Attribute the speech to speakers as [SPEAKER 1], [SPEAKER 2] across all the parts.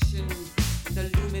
[SPEAKER 1] Check it out.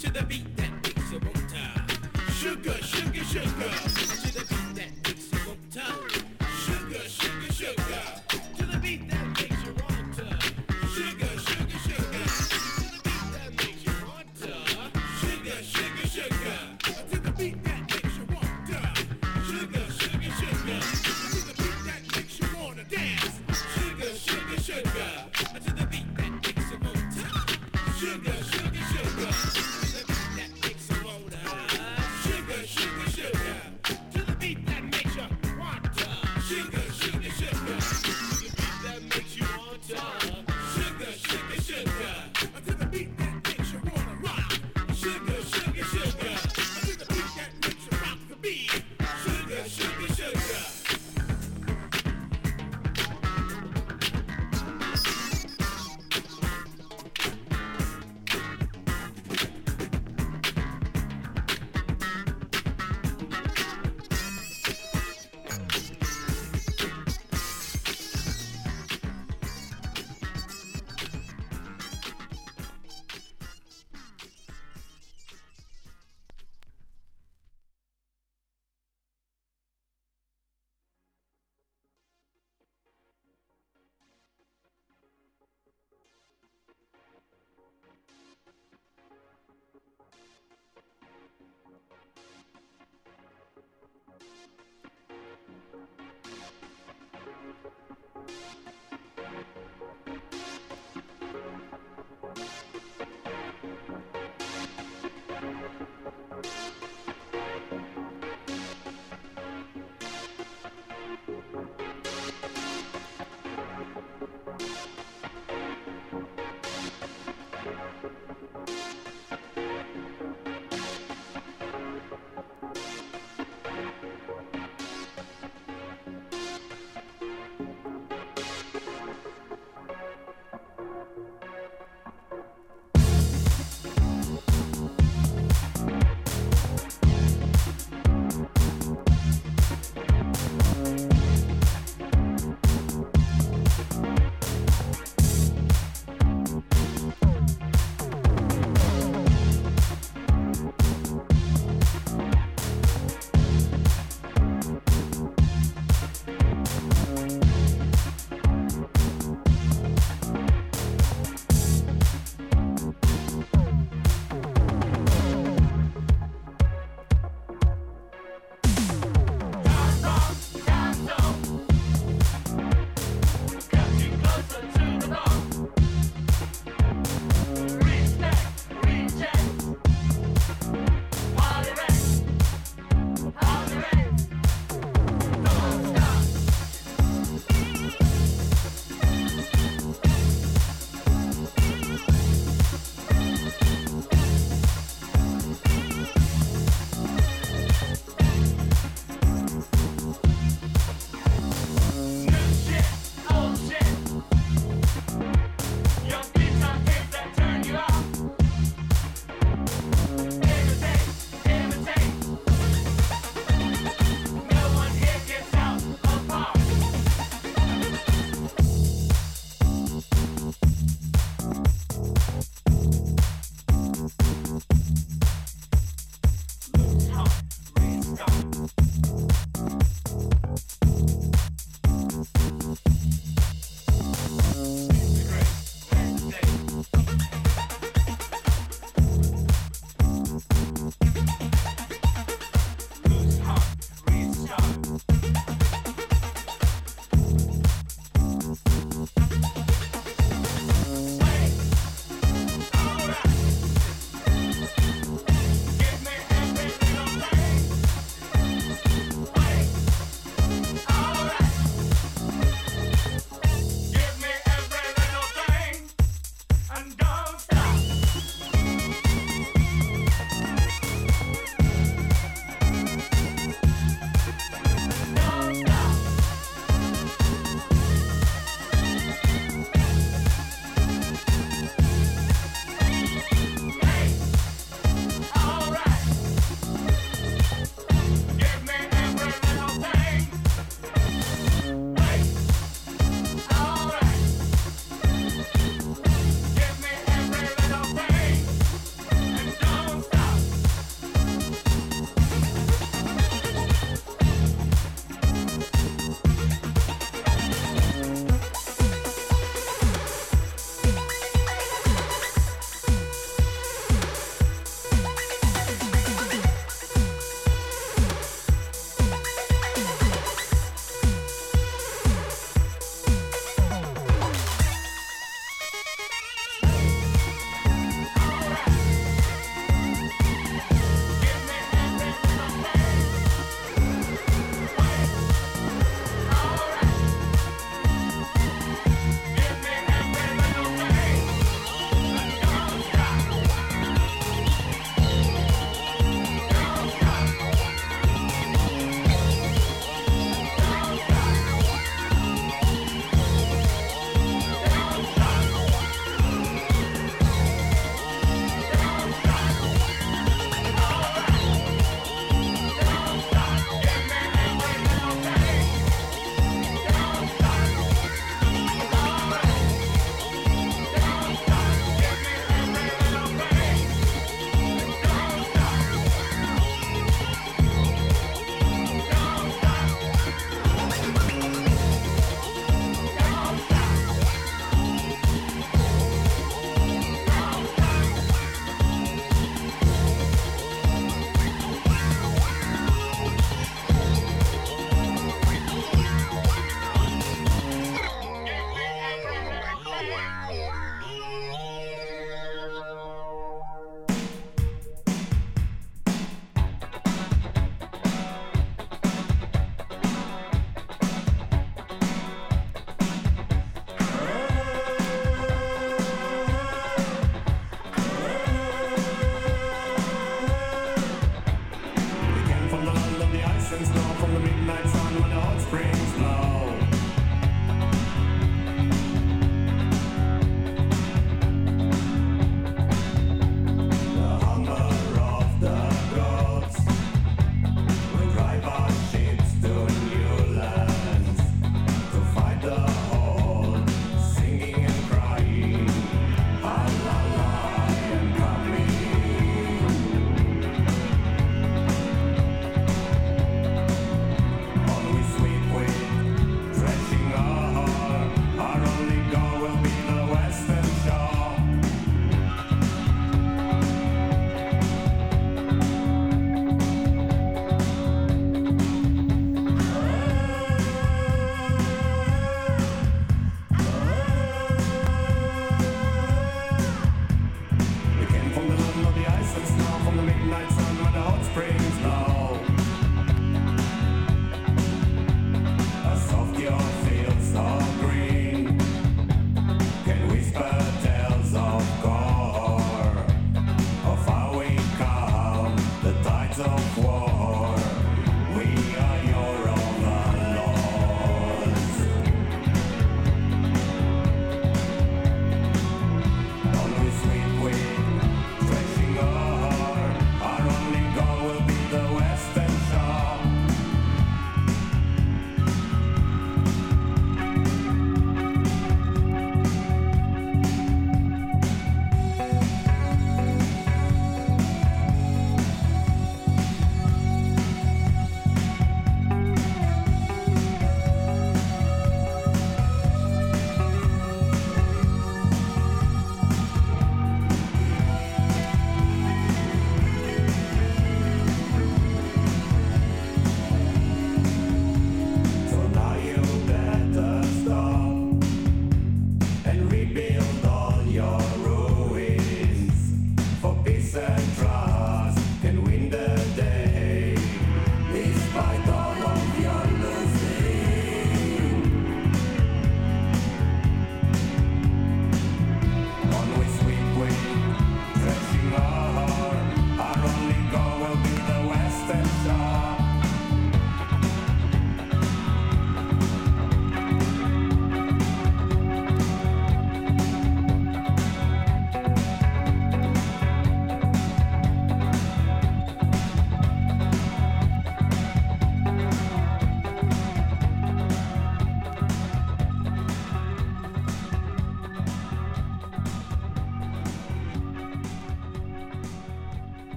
[SPEAKER 2] to the beat that time. Sugar, sugar, sugar.